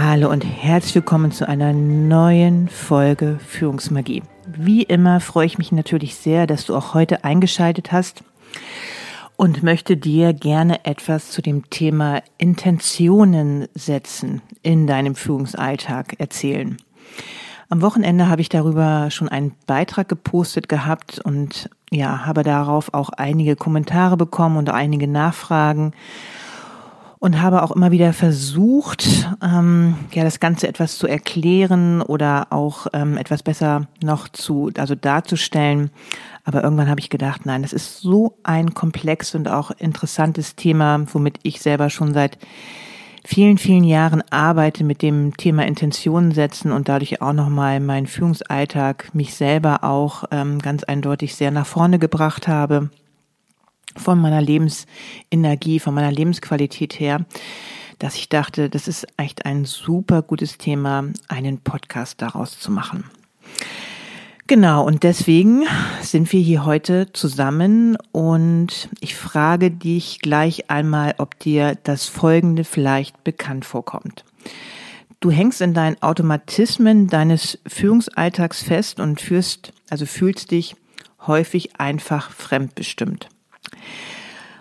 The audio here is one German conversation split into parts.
Hallo und herzlich willkommen zu einer neuen Folge Führungsmagie. Wie immer freue ich mich natürlich sehr, dass du auch heute eingeschaltet hast und möchte dir gerne etwas zu dem Thema Intentionen setzen in deinem Führungsalltag erzählen. Am Wochenende habe ich darüber schon einen Beitrag gepostet gehabt und ja, habe darauf auch einige Kommentare bekommen und einige Nachfragen und habe auch immer wieder versucht, ähm, ja, das Ganze etwas zu erklären oder auch ähm, etwas besser noch zu, also darzustellen. Aber irgendwann habe ich gedacht, nein, das ist so ein komplex und auch interessantes Thema, womit ich selber schon seit vielen, vielen Jahren arbeite mit dem Thema Intentionen setzen und dadurch auch nochmal meinen Führungsalltag, mich selber auch ähm, ganz eindeutig sehr nach vorne gebracht habe, von meiner Lebensenergie, von meiner Lebensqualität her, dass ich dachte, das ist echt ein super gutes Thema, einen Podcast daraus zu machen. Genau, und deswegen sind wir hier heute zusammen und ich frage dich gleich einmal, ob dir das Folgende vielleicht bekannt vorkommt. Du hängst in deinen Automatismen deines Führungsalltags fest und führst, also fühlst dich häufig einfach fremdbestimmt.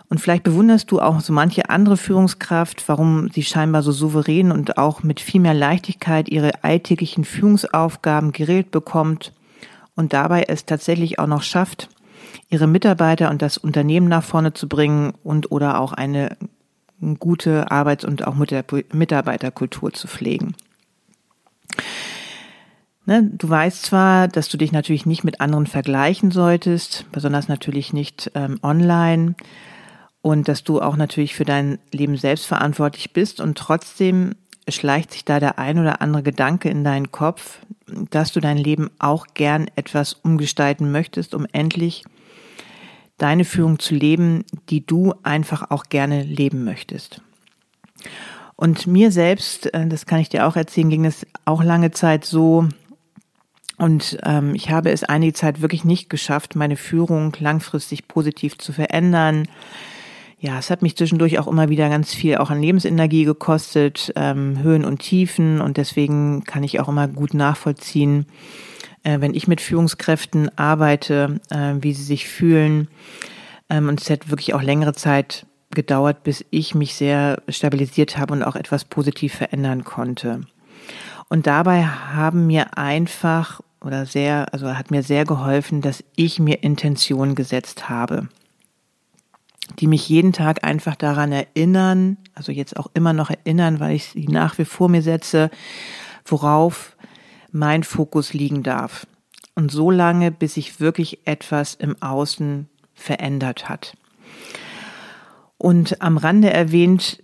Und vielleicht bewunderst du auch so manche andere Führungskraft, warum sie scheinbar so souverän und auch mit viel mehr Leichtigkeit ihre alltäglichen Führungsaufgaben geregelt bekommt und dabei es tatsächlich auch noch schafft, ihre Mitarbeiter und das Unternehmen nach vorne zu bringen und oder auch eine gute Arbeits- und auch Mitarbeiterkultur zu pflegen. Ne, du weißt zwar, dass du dich natürlich nicht mit anderen vergleichen solltest, besonders natürlich nicht ähm, online und dass du auch natürlich für dein Leben selbst verantwortlich bist und trotzdem schleicht sich da der ein oder andere Gedanke in deinen Kopf, dass du dein Leben auch gern etwas umgestalten möchtest, um endlich deine Führung zu leben, die du einfach auch gerne leben möchtest. Und mir selbst, äh, das kann ich dir auch erzählen, ging es auch lange Zeit so, und ähm, ich habe es einige Zeit wirklich nicht geschafft, meine Führung langfristig positiv zu verändern ja, es hat mich zwischendurch auch immer wieder ganz viel auch an Lebensenergie gekostet, ähm, Höhen und Tiefen und deswegen kann ich auch immer gut nachvollziehen, äh, wenn ich mit Führungskräften arbeite, äh, wie sie sich fühlen. Ähm, und es hat wirklich auch längere Zeit gedauert, bis ich mich sehr stabilisiert habe und auch etwas positiv verändern konnte. Und dabei haben mir einfach oder sehr, also hat mir sehr geholfen, dass ich mir Intention gesetzt habe die mich jeden Tag einfach daran erinnern, also jetzt auch immer noch erinnern, weil ich sie nach wie vor mir setze, worauf mein Fokus liegen darf. Und so lange, bis sich wirklich etwas im Außen verändert hat. Und am Rande erwähnt,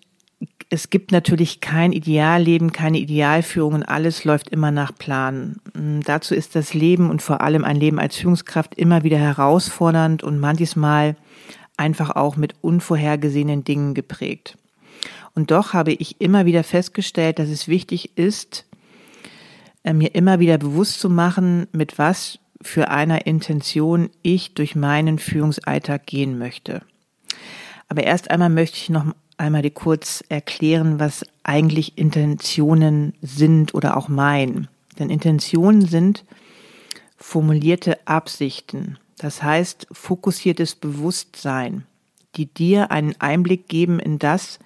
es gibt natürlich kein Idealleben, keine Idealführung und alles läuft immer nach Plan. Dazu ist das Leben und vor allem ein Leben als Führungskraft immer wieder herausfordernd und manches Mal einfach auch mit unvorhergesehenen Dingen geprägt. Und doch habe ich immer wieder festgestellt, dass es wichtig ist, äh, mir immer wieder bewusst zu machen, mit was für einer Intention ich durch meinen Führungsalltag gehen möchte. Aber erst einmal möchte ich noch einmal dir kurz erklären, was eigentlich Intentionen sind oder auch meinen. Denn Intentionen sind formulierte Absichten, das heißt fokussiertes Bewusstsein, die dir einen Einblick geben in das,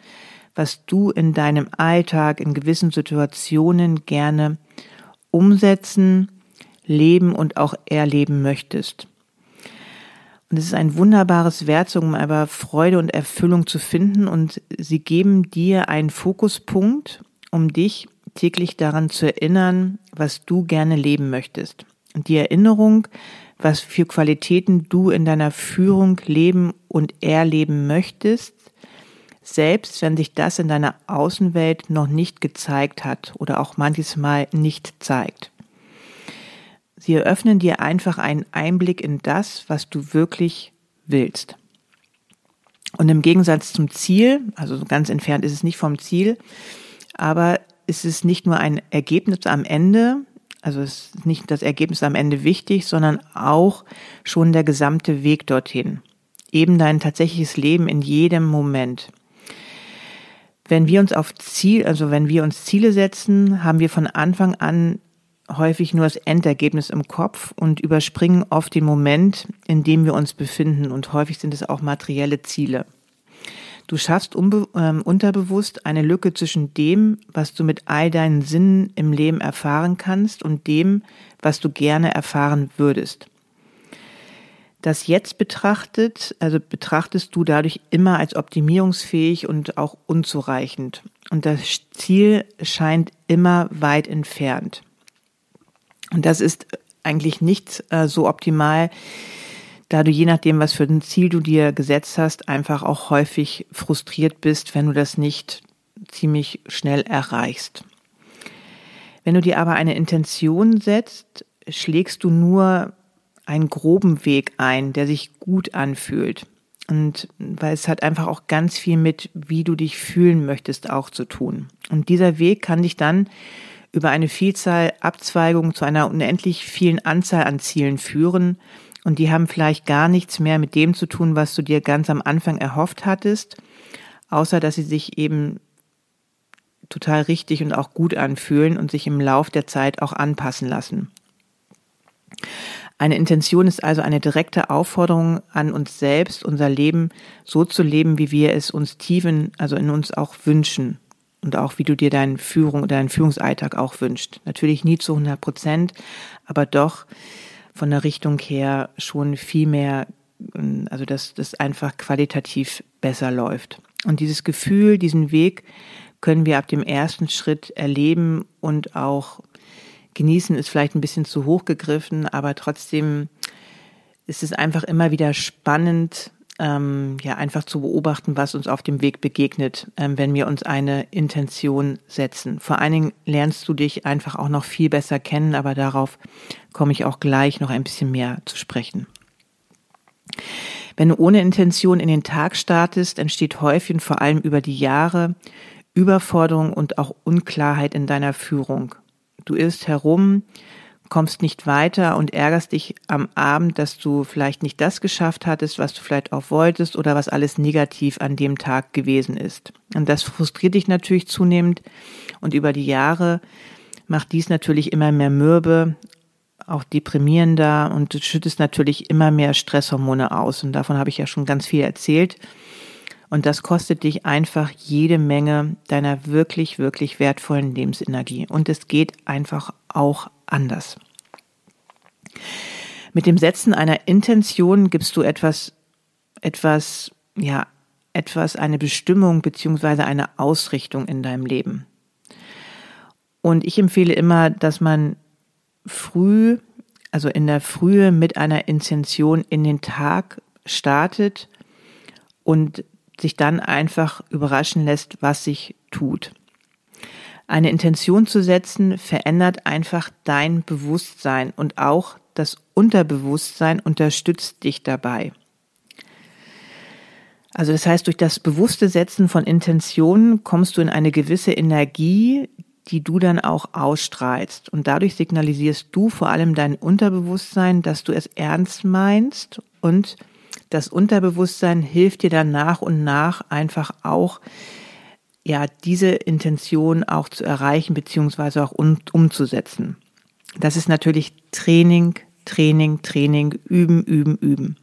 was du in deinem Alltag in gewissen Situationen gerne umsetzen, leben und auch erleben möchtest. Und es ist ein wunderbares Werkzeug, um aber Freude und Erfüllung zu finden und sie geben dir einen Fokuspunkt, um dich täglich daran zu erinnern, was du gerne leben möchtest. Und die Erinnerung, was für Qualitäten du in deiner Führung leben und erleben möchtest, selbst wenn sich das in deiner Außenwelt noch nicht gezeigt hat oder auch manches Mal nicht zeigt. Sie eröffnen dir einfach einen Einblick in das, was du wirklich willst. Und im Gegensatz zum Ziel, also ganz entfernt ist es nicht vom Ziel, aber es ist nicht nur ein Ergebnis am Ende, also es ist nicht das Ergebnis am Ende wichtig, sondern auch schon der gesamte Weg dorthin. Eben dein tatsächliches Leben in jedem Moment. Wenn wir uns auf Ziel, also wenn wir uns Ziele setzen, haben wir von Anfang an häufig nur das Endergebnis im Kopf und überspringen oft den Moment, in dem wir uns befinden und häufig sind es auch materielle Ziele. Du schaffst ähm, unterbewusst eine Lücke zwischen dem, was du mit all deinen Sinnen im Leben erfahren kannst und dem, was du gerne erfahren würdest. Das jetzt betrachtet, also betrachtest du dadurch immer als optimierungsfähig und auch unzureichend. Und das Ziel scheint immer weit entfernt. Und das ist eigentlich nicht äh, so optimal, da du je nachdem, was für ein Ziel du dir gesetzt hast, einfach auch häufig frustriert bist, wenn du das nicht ziemlich schnell erreichst. Wenn du dir aber eine Intention setzt, schlägst du nur einen groben Weg ein, der sich gut anfühlt. Und weil es hat einfach auch ganz viel mit, wie du dich fühlen möchtest, auch zu tun. Und dieser Weg kann dich dann über eine Vielzahl Abzweigungen zu einer unendlich vielen Anzahl an Zielen führen. Und die haben vielleicht gar nichts mehr mit dem zu tun, was du dir ganz am Anfang erhofft hattest, außer dass sie sich eben total richtig und auch gut anfühlen und sich im Lauf der Zeit auch anpassen lassen. Eine Intention ist also eine direkte Aufforderung an uns selbst, unser Leben so zu leben, wie wir es uns tiefen, also in uns auch wünschen. Und auch wie du dir deinen Führung, deinen Führungsalltag auch wünscht. Natürlich nie zu 100 Prozent, aber doch von der Richtung her schon viel mehr, also dass das einfach qualitativ besser läuft. Und dieses Gefühl, diesen Weg können wir ab dem ersten Schritt erleben und auch genießen ist vielleicht ein bisschen zu hoch gegriffen, aber trotzdem ist es einfach immer wieder spannend, ähm, ja, einfach zu beobachten, was uns auf dem Weg begegnet, ähm, wenn wir uns eine Intention setzen. Vor allen Dingen lernst du dich einfach auch noch viel besser kennen, aber darauf komme ich auch gleich noch ein bisschen mehr zu sprechen. Wenn du ohne Intention in den Tag startest, entsteht häufig und vor allem über die Jahre Überforderung und auch Unklarheit in deiner Führung. Du irrst herum, kommst nicht weiter und ärgerst dich am Abend, dass du vielleicht nicht das geschafft hattest, was du vielleicht auch wolltest oder was alles negativ an dem Tag gewesen ist. Und das frustriert dich natürlich zunehmend und über die Jahre macht dies natürlich immer mehr mürbe, auch deprimierender und du schüttest natürlich immer mehr Stresshormone aus und davon habe ich ja schon ganz viel erzählt. Und das kostet dich einfach jede Menge deiner wirklich, wirklich wertvollen Lebensenergie. Und es geht einfach auch anders. Mit dem Setzen einer Intention gibst du etwas, etwas, ja, etwas, eine Bestimmung beziehungsweise eine Ausrichtung in deinem Leben. Und ich empfehle immer, dass man früh, also in der Frühe mit einer Intention in den Tag startet und sich dann einfach überraschen lässt, was sich tut. Eine Intention zu setzen verändert einfach dein Bewusstsein und auch das Unterbewusstsein unterstützt dich dabei. Also das heißt, durch das bewusste Setzen von Intentionen kommst du in eine gewisse Energie, die du dann auch ausstrahlst. Und dadurch signalisierst du vor allem dein Unterbewusstsein, dass du es ernst meinst und das Unterbewusstsein hilft dir dann nach und nach einfach auch, ja, diese Intention auch zu erreichen, beziehungsweise auch um, umzusetzen. Das ist natürlich Training, Training, Training, üben, üben, üben.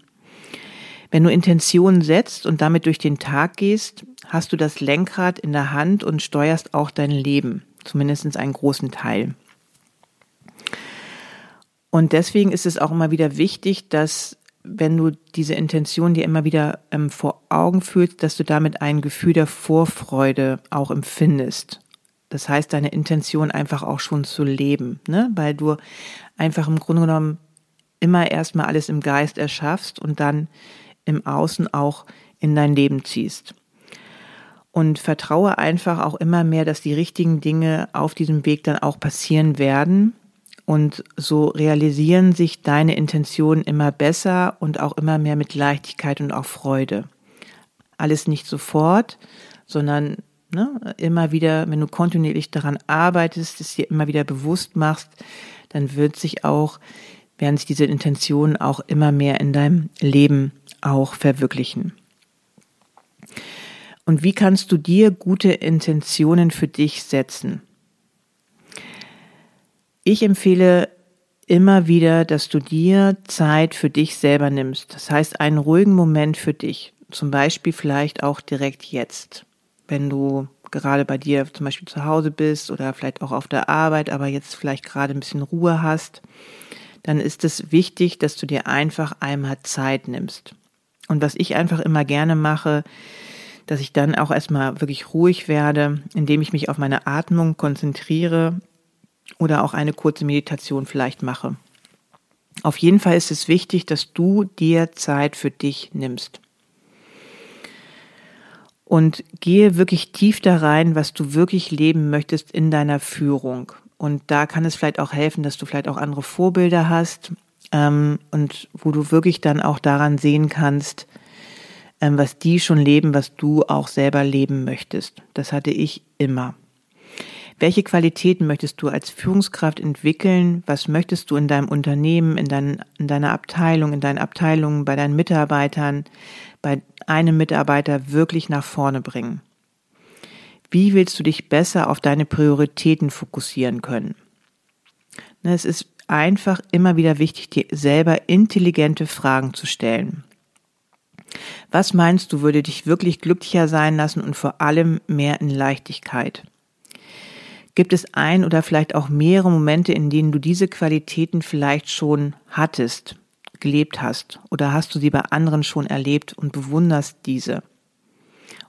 Wenn du Intentionen setzt und damit durch den Tag gehst, hast du das Lenkrad in der Hand und steuerst auch dein Leben, zumindest einen großen Teil. Und deswegen ist es auch immer wieder wichtig, dass wenn du diese Intention dir immer wieder ähm, vor Augen fühlst, dass du damit ein Gefühl der Vorfreude auch empfindest. Das heißt, deine Intention einfach auch schon zu leben, ne? weil du einfach im Grunde genommen immer erstmal alles im Geist erschaffst und dann im Außen auch in dein Leben ziehst. Und vertraue einfach auch immer mehr, dass die richtigen Dinge auf diesem Weg dann auch passieren werden und so realisieren sich deine Intentionen immer besser und auch immer mehr mit Leichtigkeit und auch Freude. Alles nicht sofort, sondern ne, immer wieder, wenn du kontinuierlich daran arbeitest, es dir immer wieder bewusst machst, dann wird sich auch, werden sich diese Intentionen auch immer mehr in deinem Leben auch verwirklichen. Und wie kannst du dir gute Intentionen für dich setzen? Ich empfehle immer wieder, dass du dir Zeit für dich selber nimmst. Das heißt, einen ruhigen Moment für dich. Zum Beispiel vielleicht auch direkt jetzt, wenn du gerade bei dir zum Beispiel zu Hause bist oder vielleicht auch auf der Arbeit, aber jetzt vielleicht gerade ein bisschen Ruhe hast, dann ist es wichtig, dass du dir einfach einmal Zeit nimmst. Und was ich einfach immer gerne mache, dass ich dann auch erstmal wirklich ruhig werde, indem ich mich auf meine Atmung konzentriere oder auch eine kurze Meditation vielleicht mache. Auf jeden Fall ist es wichtig, dass du dir Zeit für dich nimmst. Und gehe wirklich tief da rein, was du wirklich leben möchtest in deiner Führung. Und da kann es vielleicht auch helfen, dass du vielleicht auch andere Vorbilder hast ähm, und wo du wirklich dann auch daran sehen kannst, ähm, was die schon leben, was du auch selber leben möchtest. Das hatte ich immer. Welche Qualitäten möchtest du als Führungskraft entwickeln? Was möchtest du in deinem Unternehmen, in, dein, in deiner Abteilung, in deinen Abteilungen, bei deinen Mitarbeitern, bei einem Mitarbeiter wirklich nach vorne bringen? Wie willst du dich besser auf deine Prioritäten fokussieren können? Ne, es ist einfach immer wieder wichtig, dir selber intelligente Fragen zu stellen. Was meinst du, würde dich wirklich glücklicher sein lassen und vor allem mehr in Leichtigkeit? Gibt es ein oder vielleicht auch mehrere Momente, in denen du diese Qualitäten vielleicht schon hattest, gelebt hast? Oder hast du sie bei anderen schon erlebt und bewunderst diese?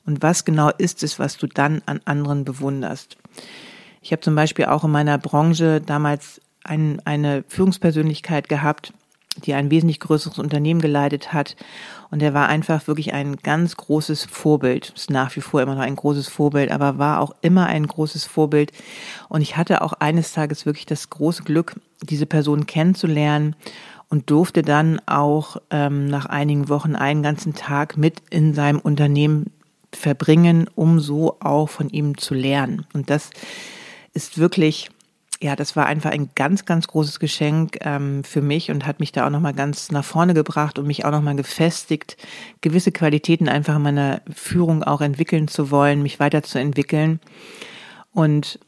Und was genau ist es, was du dann an anderen bewunderst? Ich habe zum Beispiel auch in meiner Branche damals ein, eine Führungspersönlichkeit gehabt, die ein wesentlich größeres Unternehmen geleitet hat. Und er war einfach wirklich ein ganz großes Vorbild. Ist nach wie vor immer noch ein großes Vorbild, aber war auch immer ein großes Vorbild. Und ich hatte auch eines Tages wirklich das große Glück, diese Person kennenzulernen und durfte dann auch ähm, nach einigen Wochen einen ganzen Tag mit in seinem Unternehmen verbringen, um so auch von ihm zu lernen. Und das ist wirklich ja, das war einfach ein ganz, ganz großes Geschenk ähm, für mich und hat mich da auch nochmal ganz nach vorne gebracht und mich auch nochmal gefestigt, gewisse Qualitäten einfach in meiner Führung auch entwickeln zu wollen, mich weiterzuentwickeln. Und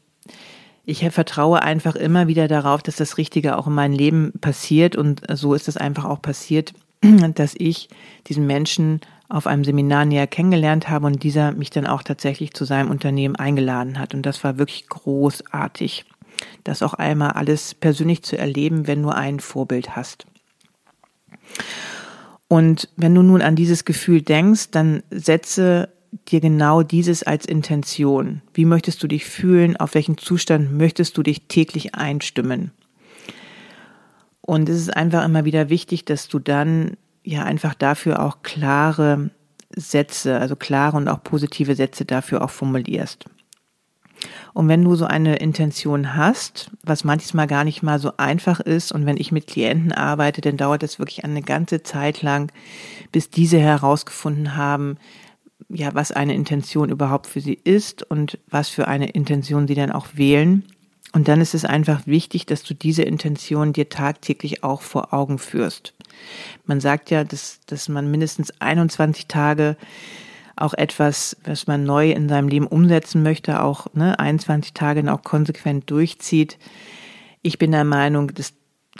ich vertraue einfach immer wieder darauf, dass das Richtige auch in meinem Leben passiert und so ist es einfach auch passiert, dass ich diesen Menschen auf einem Seminar näher kennengelernt habe und dieser mich dann auch tatsächlich zu seinem Unternehmen eingeladen hat. Und das war wirklich großartig das auch einmal alles persönlich zu erleben, wenn du ein Vorbild hast. Und wenn du nun an dieses Gefühl denkst, dann setze dir genau dieses als Intention. Wie möchtest du dich fühlen? Auf welchen Zustand möchtest du dich täglich einstimmen? Und es ist einfach immer wieder wichtig, dass du dann ja einfach dafür auch klare Sätze, also klare und auch positive Sätze dafür auch formulierst. Und wenn du so eine Intention hast, was manchmal gar nicht mal so einfach ist, und wenn ich mit Klienten arbeite, dann dauert es wirklich eine ganze Zeit lang, bis diese herausgefunden haben, ja, was eine Intention überhaupt für sie ist und was für eine Intention sie dann auch wählen. Und dann ist es einfach wichtig, dass du diese Intention dir tagtäglich auch vor Augen führst. Man sagt ja, dass, dass man mindestens 21 Tage auch etwas, was man neu in seinem Leben umsetzen möchte, auch ne, 21 Tage auch konsequent durchzieht. Ich bin der Meinung, das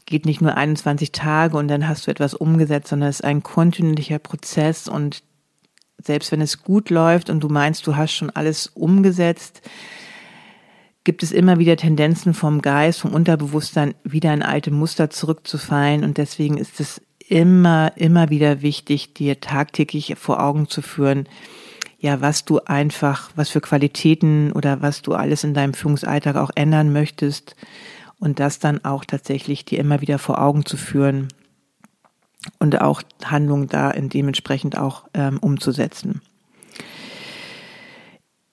geht nicht nur 21 Tage und dann hast du etwas umgesetzt, sondern es ist ein kontinuierlicher Prozess und selbst wenn es gut läuft und du meinst, du hast schon alles umgesetzt, gibt es immer wieder Tendenzen vom Geist, vom Unterbewusstsein, wieder in alte Muster zurückzufallen. Und deswegen ist es immer, immer wieder wichtig, dir tagtäglich vor Augen zu führen, ja, was du einfach, was für Qualitäten oder was du alles in deinem Führungsalltag auch ändern möchtest und das dann auch tatsächlich dir immer wieder vor Augen zu führen und auch Handlungen da dementsprechend auch ähm, umzusetzen.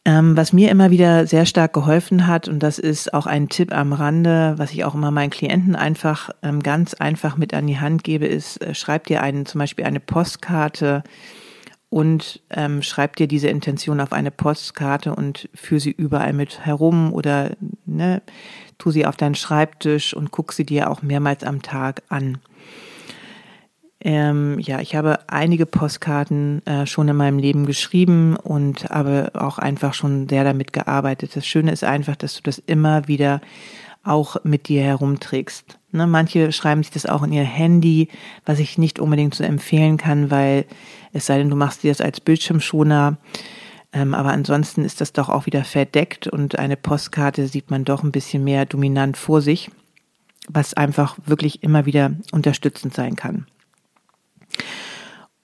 Ähm, was mir immer wieder sehr stark geholfen hat, und das ist auch ein Tipp am Rande, was ich auch immer meinen Klienten einfach ähm, ganz einfach mit an die Hand gebe, ist, äh, schreib dir einen, zum Beispiel eine Postkarte und ähm, schreib dir diese Intention auf eine Postkarte und führe sie überall mit herum oder ne, tu sie auf deinen Schreibtisch und guck sie dir auch mehrmals am Tag an. Ähm, ja, ich habe einige Postkarten äh, schon in meinem Leben geschrieben und habe auch einfach schon sehr damit gearbeitet. Das Schöne ist einfach, dass du das immer wieder auch mit dir herumträgst. Ne, manche schreiben sich das auch in ihr Handy, was ich nicht unbedingt so empfehlen kann, weil es sei denn, du machst dir das als Bildschirmschoner. Ähm, aber ansonsten ist das doch auch wieder verdeckt und eine Postkarte sieht man doch ein bisschen mehr dominant vor sich, was einfach wirklich immer wieder unterstützend sein kann.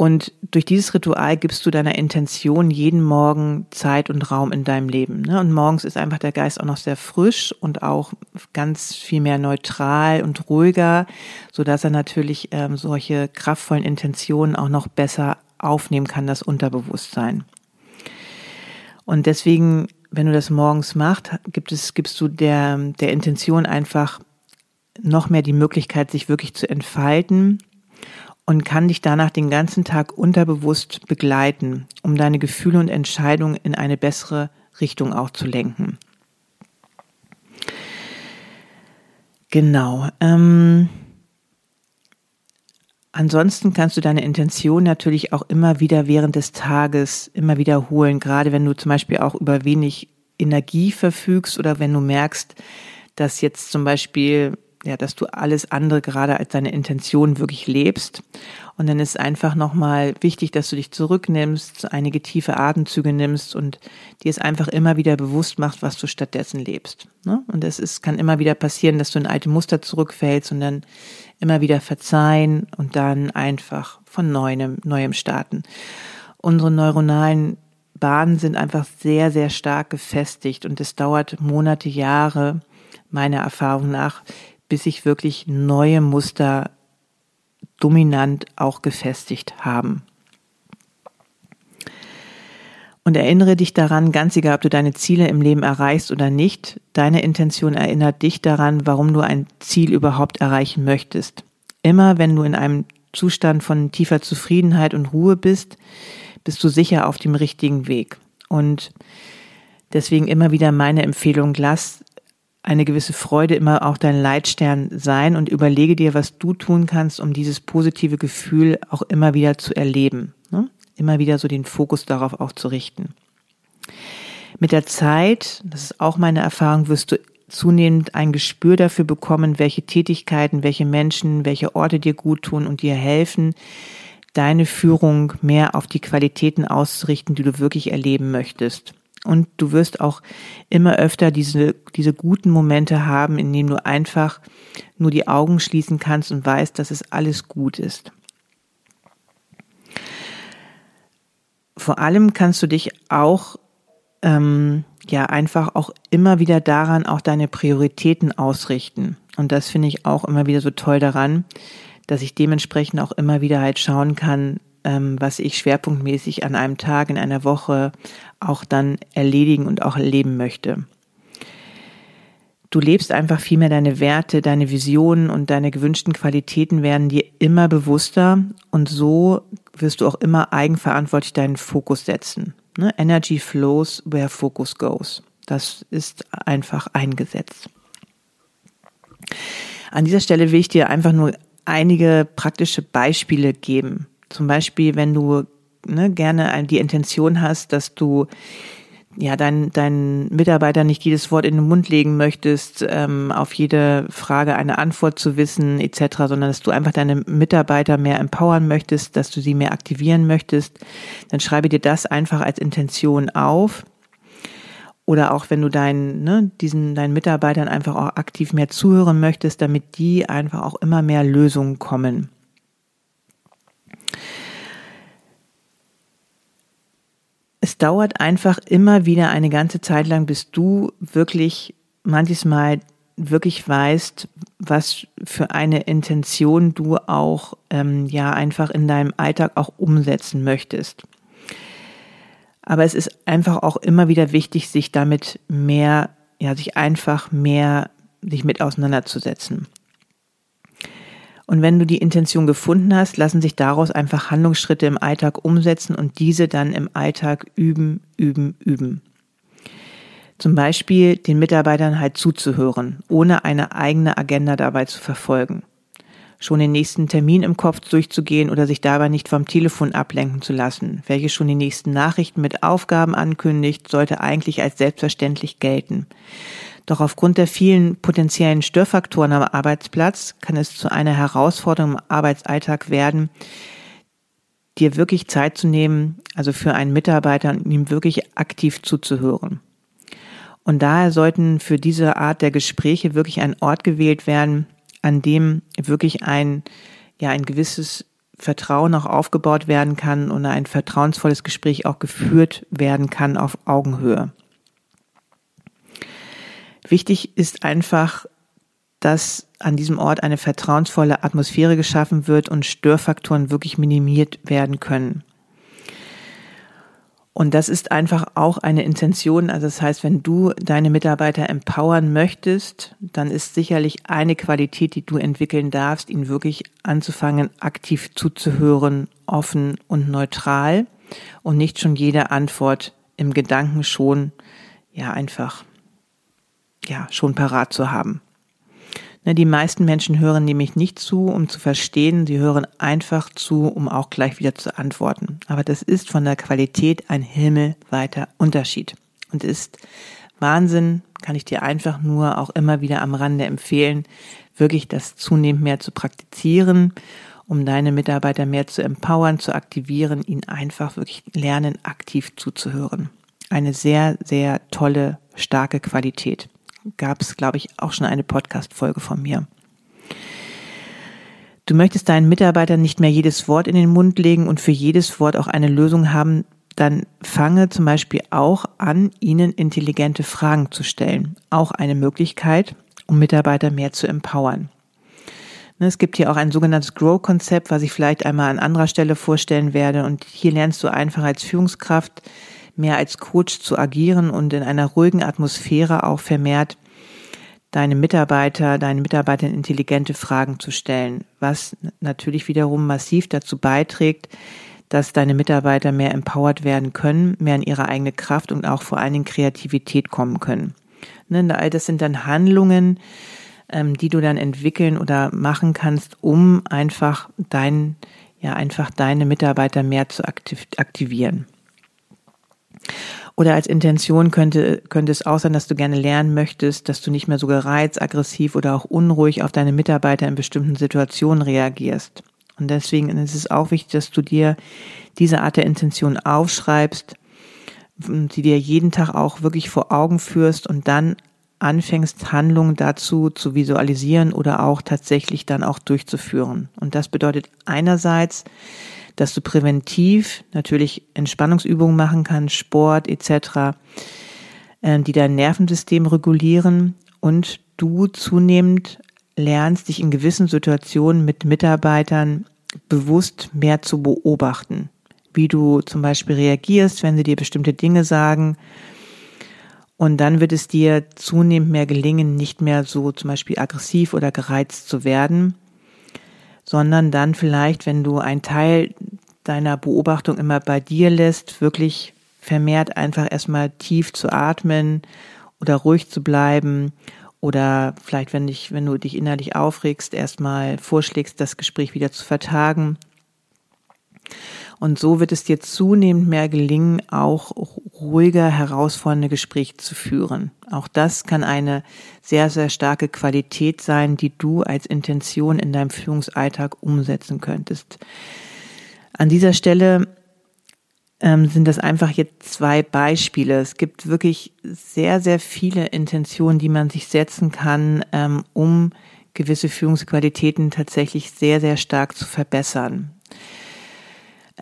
Und durch dieses Ritual gibst du deiner Intention jeden Morgen Zeit und Raum in deinem Leben. Ne? Und morgens ist einfach der Geist auch noch sehr frisch und auch ganz viel mehr neutral und ruhiger, so dass er natürlich ähm, solche kraftvollen Intentionen auch noch besser aufnehmen kann, das Unterbewusstsein. Und deswegen, wenn du das morgens machst, gibt es, gibst du der, der Intention einfach noch mehr die Möglichkeit, sich wirklich zu entfalten und kann dich danach den ganzen Tag unterbewusst begleiten, um deine Gefühle und Entscheidungen in eine bessere Richtung auch zu lenken. Genau. Ähm, ansonsten kannst du deine Intention natürlich auch immer wieder während des Tages immer wiederholen, gerade wenn du zum Beispiel auch über wenig Energie verfügst oder wenn du merkst, dass jetzt zum Beispiel ja, dass du alles andere gerade als deine Intention wirklich lebst. Und dann ist einfach nochmal wichtig, dass du dich zurücknimmst, einige tiefe Atemzüge nimmst und dir es einfach immer wieder bewusst machst, was du stattdessen lebst. Ne? Und es ist, kann immer wieder passieren, dass du in alte Muster zurückfällst und dann immer wieder verzeihen und dann einfach von neuem, neuem starten. Unsere neuronalen Bahnen sind einfach sehr, sehr stark gefestigt und es dauert Monate, Jahre, meiner Erfahrung nach, bis sich wirklich neue Muster dominant auch gefestigt haben. Und erinnere dich daran, ganz egal, ob du deine Ziele im Leben erreichst oder nicht, deine Intention erinnert dich daran, warum du ein Ziel überhaupt erreichen möchtest. Immer wenn du in einem Zustand von tiefer Zufriedenheit und Ruhe bist, bist du sicher auf dem richtigen Weg. Und deswegen immer wieder meine Empfehlung, lass eine gewisse Freude immer auch dein Leitstern sein und überlege dir, was du tun kannst, um dieses positive Gefühl auch immer wieder zu erleben. Ne? Immer wieder so den Fokus darauf auch zu richten. Mit der Zeit, das ist auch meine Erfahrung, wirst du zunehmend ein Gespür dafür bekommen, welche Tätigkeiten, welche Menschen, welche Orte dir gut tun und dir helfen, deine Führung mehr auf die Qualitäten auszurichten, die du wirklich erleben möchtest. Und du wirst auch immer öfter diese, diese guten Momente haben, in denen du einfach nur die Augen schließen kannst und weißt, dass es alles gut ist. Vor allem kannst du dich auch ähm, ja einfach auch immer wieder daran auch deine Prioritäten ausrichten. Und das finde ich auch immer wieder so toll daran, dass ich dementsprechend auch immer wieder halt schauen kann, was ich schwerpunktmäßig an einem Tag, in einer Woche auch dann erledigen und auch erleben möchte. Du lebst einfach viel mehr deine Werte, deine Visionen und deine gewünschten Qualitäten werden dir immer bewusster und so wirst du auch immer eigenverantwortlich deinen Fokus setzen. Ne? Energy flows where focus goes. Das ist einfach eingesetzt. An dieser Stelle will ich dir einfach nur einige praktische Beispiele geben, zum Beispiel, wenn du ne, gerne die Intention hast, dass du ja deinen dein Mitarbeiter nicht jedes Wort in den Mund legen möchtest, ähm, auf jede Frage eine Antwort zu wissen etc., sondern dass du einfach deine Mitarbeiter mehr empowern möchtest, dass du sie mehr aktivieren möchtest, dann schreibe dir das einfach als Intention auf oder auch wenn du deinen, ne, diesen, deinen Mitarbeitern einfach auch aktiv mehr zuhören möchtest, damit die einfach auch immer mehr Lösungen kommen. Es dauert einfach immer wieder eine ganze Zeit lang, bis du wirklich manches Mal wirklich weißt, was für eine Intention du auch ähm, ja einfach in deinem Alltag auch umsetzen möchtest. Aber es ist einfach auch immer wieder wichtig, sich damit mehr, ja, sich einfach mehr, sich mit auseinanderzusetzen. Und wenn du die Intention gefunden hast, lassen sich daraus einfach Handlungsschritte im Alltag umsetzen und diese dann im Alltag üben, üben, üben. Zum Beispiel den Mitarbeitern halt zuzuhören, ohne eine eigene Agenda dabei zu verfolgen schon den nächsten Termin im Kopf durchzugehen oder sich dabei nicht vom Telefon ablenken zu lassen, welches schon die nächsten Nachrichten mit Aufgaben ankündigt, sollte eigentlich als selbstverständlich gelten. Doch aufgrund der vielen potenziellen Störfaktoren am Arbeitsplatz kann es zu einer Herausforderung im Arbeitsalltag werden, dir wirklich Zeit zu nehmen, also für einen Mitarbeiter und ihm wirklich aktiv zuzuhören. Und daher sollten für diese Art der Gespräche wirklich ein Ort gewählt werden, an dem wirklich ein, ja, ein gewisses Vertrauen auch aufgebaut werden kann und ein vertrauensvolles Gespräch auch geführt werden kann auf Augenhöhe. Wichtig ist einfach, dass an diesem Ort eine vertrauensvolle Atmosphäre geschaffen wird und Störfaktoren wirklich minimiert werden können. Und das ist einfach auch eine Intention. Also das heißt, wenn du deine Mitarbeiter empowern möchtest, dann ist sicherlich eine Qualität, die du entwickeln darfst, ihnen wirklich anzufangen, aktiv zuzuhören, offen und neutral und nicht schon jede Antwort im Gedanken schon, ja, einfach, ja, schon parat zu haben. Ne, die meisten Menschen hören nämlich nicht zu, um zu verstehen, sie hören einfach zu, um auch gleich wieder zu antworten. Aber das ist von der Qualität ein himmelweiter Unterschied und ist Wahnsinn, kann ich dir einfach nur auch immer wieder am Rande empfehlen, wirklich das zunehmend mehr zu praktizieren, um deine Mitarbeiter mehr zu empowern, zu aktivieren, ihnen einfach wirklich lernen, aktiv zuzuhören. Eine sehr, sehr tolle, starke Qualität gab es, glaube ich, auch schon eine Podcast-Folge von mir. Du möchtest deinen Mitarbeitern nicht mehr jedes Wort in den Mund legen und für jedes Wort auch eine Lösung haben, dann fange zum Beispiel auch an, ihnen intelligente Fragen zu stellen. Auch eine Möglichkeit, um Mitarbeiter mehr zu empowern. Ne, es gibt hier auch ein sogenanntes Grow-Konzept, was ich vielleicht einmal an anderer Stelle vorstellen werde. Und hier lernst du einfach als Führungskraft mehr als Coach zu agieren und in einer ruhigen Atmosphäre auch vermehrt deine Mitarbeiter, deine Mitarbeiter intelligente Fragen zu stellen, was natürlich wiederum massiv dazu beiträgt, dass deine Mitarbeiter mehr empowered werden können, mehr in ihre eigene Kraft und auch vor allen Dingen Kreativität kommen können. Ne, all das sind dann Handlungen, ähm, die du dann entwickeln oder machen kannst, um einfach dein, ja, einfach deine Mitarbeiter mehr zu aktivieren. Oder als Intention könnte, könnte es auch sein, dass du gerne lernen möchtest, dass du nicht mehr so gereizt, aggressiv oder auch unruhig auf deine Mitarbeiter in bestimmten Situationen reagierst. Und deswegen ist es auch wichtig, dass du dir diese Art der Intention aufschreibst, die dir jeden Tag auch wirklich vor Augen führst und dann anfängst, Handlungen dazu zu visualisieren oder auch tatsächlich dann auch durchzuführen. Und das bedeutet einerseits, dass du präventiv natürlich Entspannungsübungen machen kannst, Sport etc., äh, die dein Nervensystem regulieren und du zunehmend lernst, dich in gewissen Situationen mit Mitarbeitern bewusst mehr zu beobachten. Wie du zum Beispiel reagierst, wenn sie dir bestimmte Dinge sagen. Und dann wird es dir zunehmend mehr gelingen, nicht mehr so zum Beispiel aggressiv oder gereizt zu werden, sondern dann vielleicht, wenn du einen Teil deiner Beobachtung immer bei dir lässt, wirklich vermehrt einfach erstmal tief zu atmen oder ruhig zu bleiben oder vielleicht, wenn dich, wenn du dich innerlich aufregst, erstmal vorschlägst, das Gespräch wieder zu vertagen. Und so wird es dir zunehmend mehr gelingen, auch ruhiger, herausfordernde Gespräche zu führen. Auch das kann eine sehr, sehr starke Qualität sein, die du als Intention in deinem Führungsalltag umsetzen könntest. An dieser Stelle ähm, sind das einfach jetzt zwei Beispiele. Es gibt wirklich sehr, sehr viele Intentionen, die man sich setzen kann, ähm, um gewisse Führungsqualitäten tatsächlich sehr, sehr stark zu verbessern.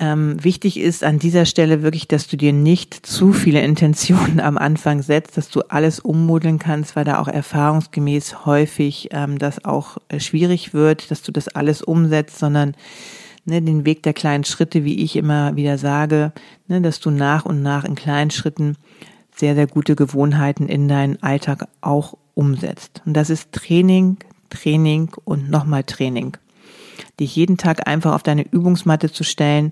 Ähm, wichtig ist an dieser Stelle wirklich, dass du dir nicht zu viele Intentionen am Anfang setzt, dass du alles ummodeln kannst, weil da auch erfahrungsgemäß häufig ähm, das auch äh, schwierig wird, dass du das alles umsetzt, sondern ne, den Weg der kleinen Schritte, wie ich immer wieder sage, ne, dass du nach und nach in kleinen Schritten sehr, sehr gute Gewohnheiten in deinen Alltag auch umsetzt. Und das ist Training, Training und nochmal Training. Dich jeden Tag einfach auf deine Übungsmatte zu stellen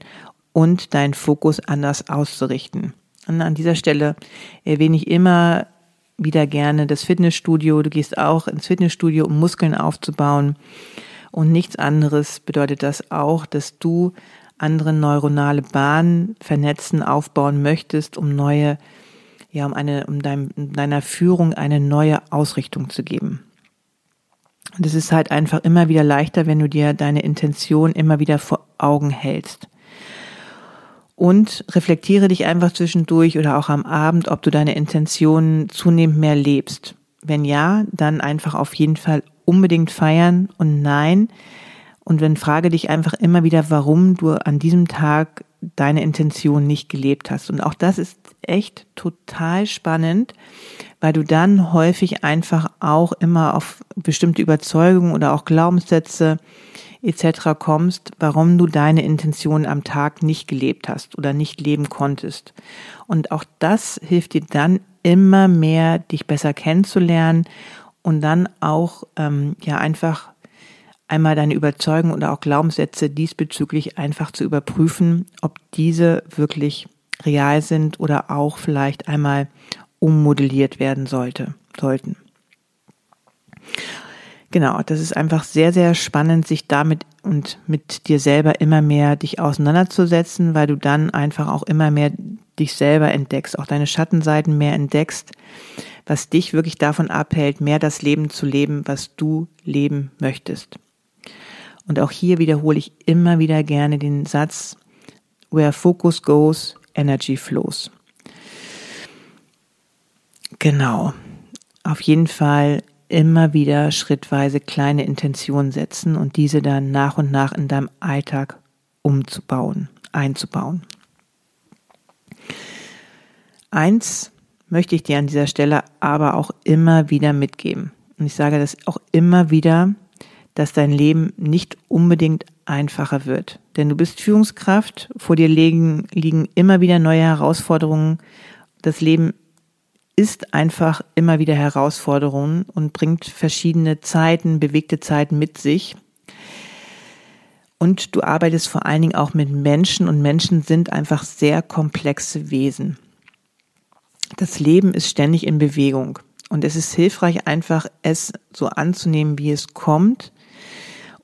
und deinen Fokus anders auszurichten. Und an dieser Stelle erwähne ich immer wieder gerne das Fitnessstudio. Du gehst auch ins Fitnessstudio, um Muskeln aufzubauen. Und nichts anderes bedeutet das auch, dass du andere neuronale Bahnen vernetzen, aufbauen möchtest, um neue, ja, um eine, um dein, deiner Führung eine neue Ausrichtung zu geben. Und es ist halt einfach immer wieder leichter, wenn du dir deine Intention immer wieder vor Augen hältst. Und reflektiere dich einfach zwischendurch oder auch am Abend, ob du deine Intentionen zunehmend mehr lebst. Wenn ja, dann einfach auf jeden Fall unbedingt feiern und nein. Und wenn frage dich einfach immer wieder, warum du an diesem Tag deine Intention nicht gelebt hast. Und auch das ist echt total spannend, weil du dann häufig einfach auch immer auf bestimmte Überzeugungen oder auch Glaubenssätze etc. kommst, warum du deine Intention am Tag nicht gelebt hast oder nicht leben konntest. Und auch das hilft dir dann immer mehr, dich besser kennenzulernen und dann auch ähm, ja einfach einmal deine Überzeugung oder auch Glaubenssätze diesbezüglich einfach zu überprüfen, ob diese wirklich real sind oder auch vielleicht einmal ummodelliert werden sollte, sollten. Genau, das ist einfach sehr, sehr spannend, sich damit und mit dir selber immer mehr dich auseinanderzusetzen, weil du dann einfach auch immer mehr dich selber entdeckst, auch deine Schattenseiten mehr entdeckst, was dich wirklich davon abhält, mehr das Leben zu leben, was du leben möchtest. Und auch hier wiederhole ich immer wieder gerne den Satz, where focus goes, energy flows. Genau. Auf jeden Fall immer wieder schrittweise kleine Intentionen setzen und diese dann nach und nach in deinem Alltag umzubauen, einzubauen. Eins möchte ich dir an dieser Stelle aber auch immer wieder mitgeben. Und ich sage das auch immer wieder, dass dein Leben nicht unbedingt einfacher wird. Denn du bist Führungskraft, vor dir liegen, liegen immer wieder neue Herausforderungen. Das Leben ist einfach immer wieder Herausforderungen und bringt verschiedene Zeiten, bewegte Zeiten mit sich. Und du arbeitest vor allen Dingen auch mit Menschen und Menschen sind einfach sehr komplexe Wesen das Leben ist ständig in Bewegung. Und es ist hilfreich, einfach es so anzunehmen, wie es kommt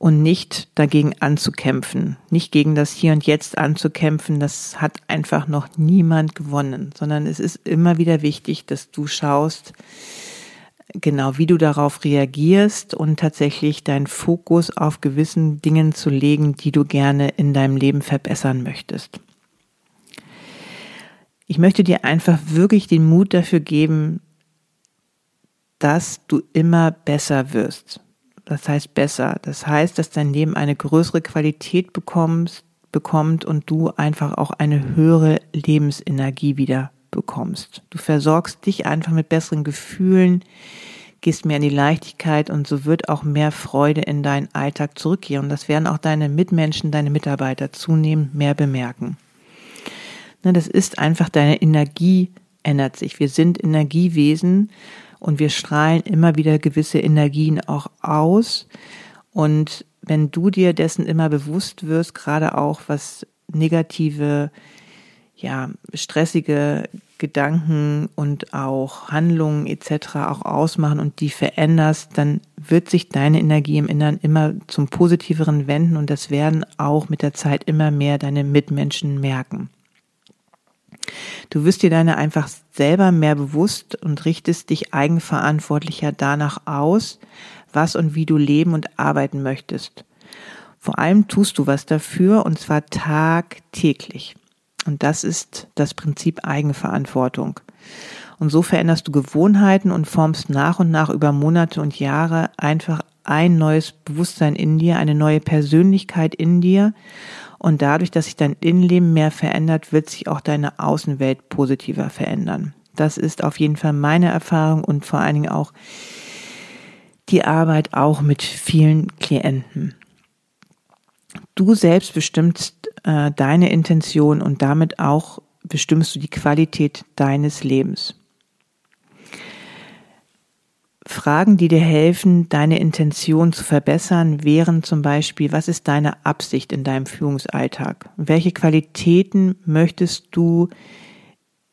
und nicht dagegen anzukämpfen, nicht gegen das Hier und Jetzt anzukämpfen. Das hat einfach noch niemand gewonnen, sondern es ist immer wieder wichtig, dass du schaust, genau wie du darauf reagierst und tatsächlich deinen Fokus auf gewissen Dingen zu legen, die du gerne in deinem Leben verbessern möchtest. Ich möchte dir einfach wirklich den Mut dafür geben, dass du immer besser wirst. Das heißt besser. Das heißt, dass dein Leben eine größere Qualität bekommst, bekommt und du einfach auch eine höhere Lebensenergie wieder bekommst. Du versorgst dich einfach mit besseren Gefühlen, gehst mehr in die Leichtigkeit und so wird auch mehr Freude in deinen Alltag zurückkehren. Das werden auch deine Mitmenschen, deine Mitarbeiter zunehmend mehr bemerken. Ne, das ist einfach deine Energie ändert sich. Wir sind Energiewesen und wir strahlen immer wieder gewisse Energien auch aus. Und wenn du dir dessen immer bewusst wirst, gerade auch was negative, ja, stressige Gedanken und auch Handlungen etc. auch ausmachen und die veränderst, dann wird sich deine Energie im Inneren immer zum Positiveren wenden und das werden auch mit der Zeit immer mehr deine Mitmenschen merken. Du wirst dir deine einfach selber mehr bewusst und richtest dich eigenverantwortlicher danach aus, was und wie du leben und arbeiten möchtest. Vor allem tust du was dafür und zwar tagtäglich. Und das ist das Prinzip Eigenverantwortung. Und so veränderst du Gewohnheiten und formst nach und nach über Monate und Jahre einfach ein neues Bewusstsein in dir, eine neue Persönlichkeit in dir. Und dadurch, dass sich dein Innenleben mehr verändert, wird sich auch deine Außenwelt positiver verändern. Das ist auf jeden Fall meine Erfahrung und vor allen Dingen auch die Arbeit auch mit vielen Klienten. Du selbst bestimmst äh, deine Intention und damit auch bestimmst du die Qualität deines Lebens. Fragen, die dir helfen, deine Intention zu verbessern, wären zum Beispiel, was ist deine Absicht in deinem Führungsalltag? Welche Qualitäten möchtest du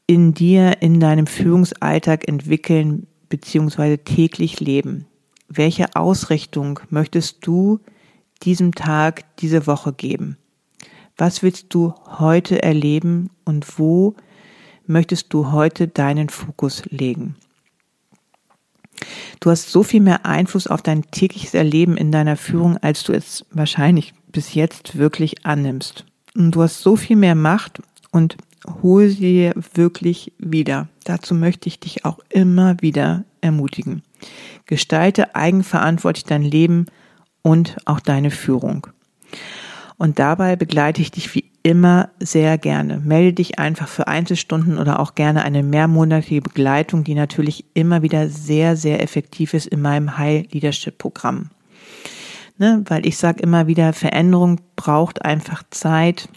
in dir, in deinem Führungsalltag entwickeln bzw. täglich leben? Welche Ausrichtung möchtest du diesem Tag, diese Woche geben? Was willst du heute erleben und wo möchtest du heute deinen Fokus legen? Du hast so viel mehr Einfluss auf dein tägliches Erleben in deiner Führung, als du es wahrscheinlich bis jetzt wirklich annimmst. Und du hast so viel mehr Macht und hol sie wirklich wieder. Dazu möchte ich dich auch immer wieder ermutigen. Gestalte eigenverantwortlich dein Leben und auch deine Führung. Und dabei begleite ich dich wie immer sehr gerne. Melde dich einfach für Einzelstunden oder auch gerne eine mehrmonatige Begleitung, die natürlich immer wieder sehr, sehr effektiv ist in meinem High Leadership Programm. Ne, weil ich sage immer wieder, Veränderung braucht einfach Zeit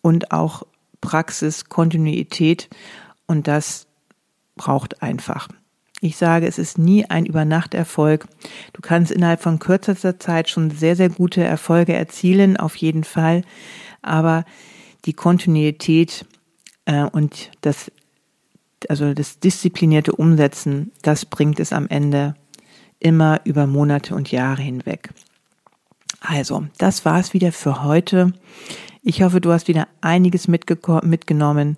und auch Praxis, Kontinuität und das braucht einfach. Ich sage, es ist nie ein Übernachterfolg. Du kannst innerhalb von kürzester Zeit schon sehr, sehr gute Erfolge erzielen, auf jeden Fall. Aber die Kontinuität äh, und das, also das disziplinierte Umsetzen, das bringt es am Ende immer über Monate und Jahre hinweg. Also, das war es wieder für heute. Ich hoffe, du hast wieder einiges mitgenommen.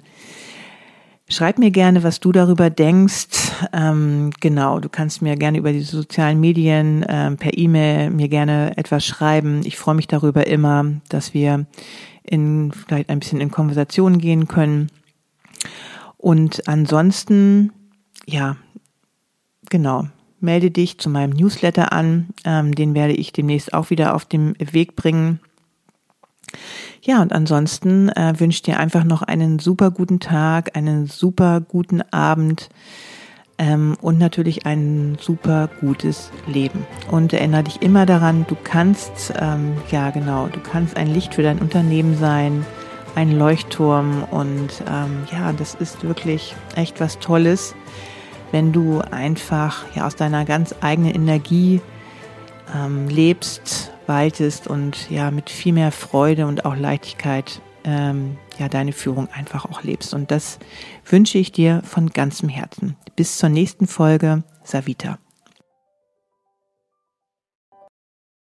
Schreib mir gerne, was du darüber denkst. Ähm, genau, du kannst mir gerne über die sozialen Medien ähm, per E-Mail mir gerne etwas schreiben. Ich freue mich darüber immer, dass wir in vielleicht ein bisschen in Konversation gehen können. Und ansonsten, ja, genau, melde dich zu meinem Newsletter an. Ähm, den werde ich demnächst auch wieder auf den Weg bringen. Ja, und ansonsten äh, wünsche dir einfach noch einen super guten Tag, einen super guten Abend ähm, und natürlich ein super gutes Leben. Und erinnere dich immer daran, du kannst, ähm, ja genau, du kannst ein Licht für dein Unternehmen sein, ein Leuchtturm und ähm, ja, das ist wirklich echt was Tolles, wenn du einfach ja aus deiner ganz eigenen Energie ähm, lebst waltest und ja mit viel mehr Freude und auch Leichtigkeit ähm, ja deine Führung einfach auch lebst. Und das wünsche ich dir von ganzem Herzen. Bis zur nächsten Folge, Savita.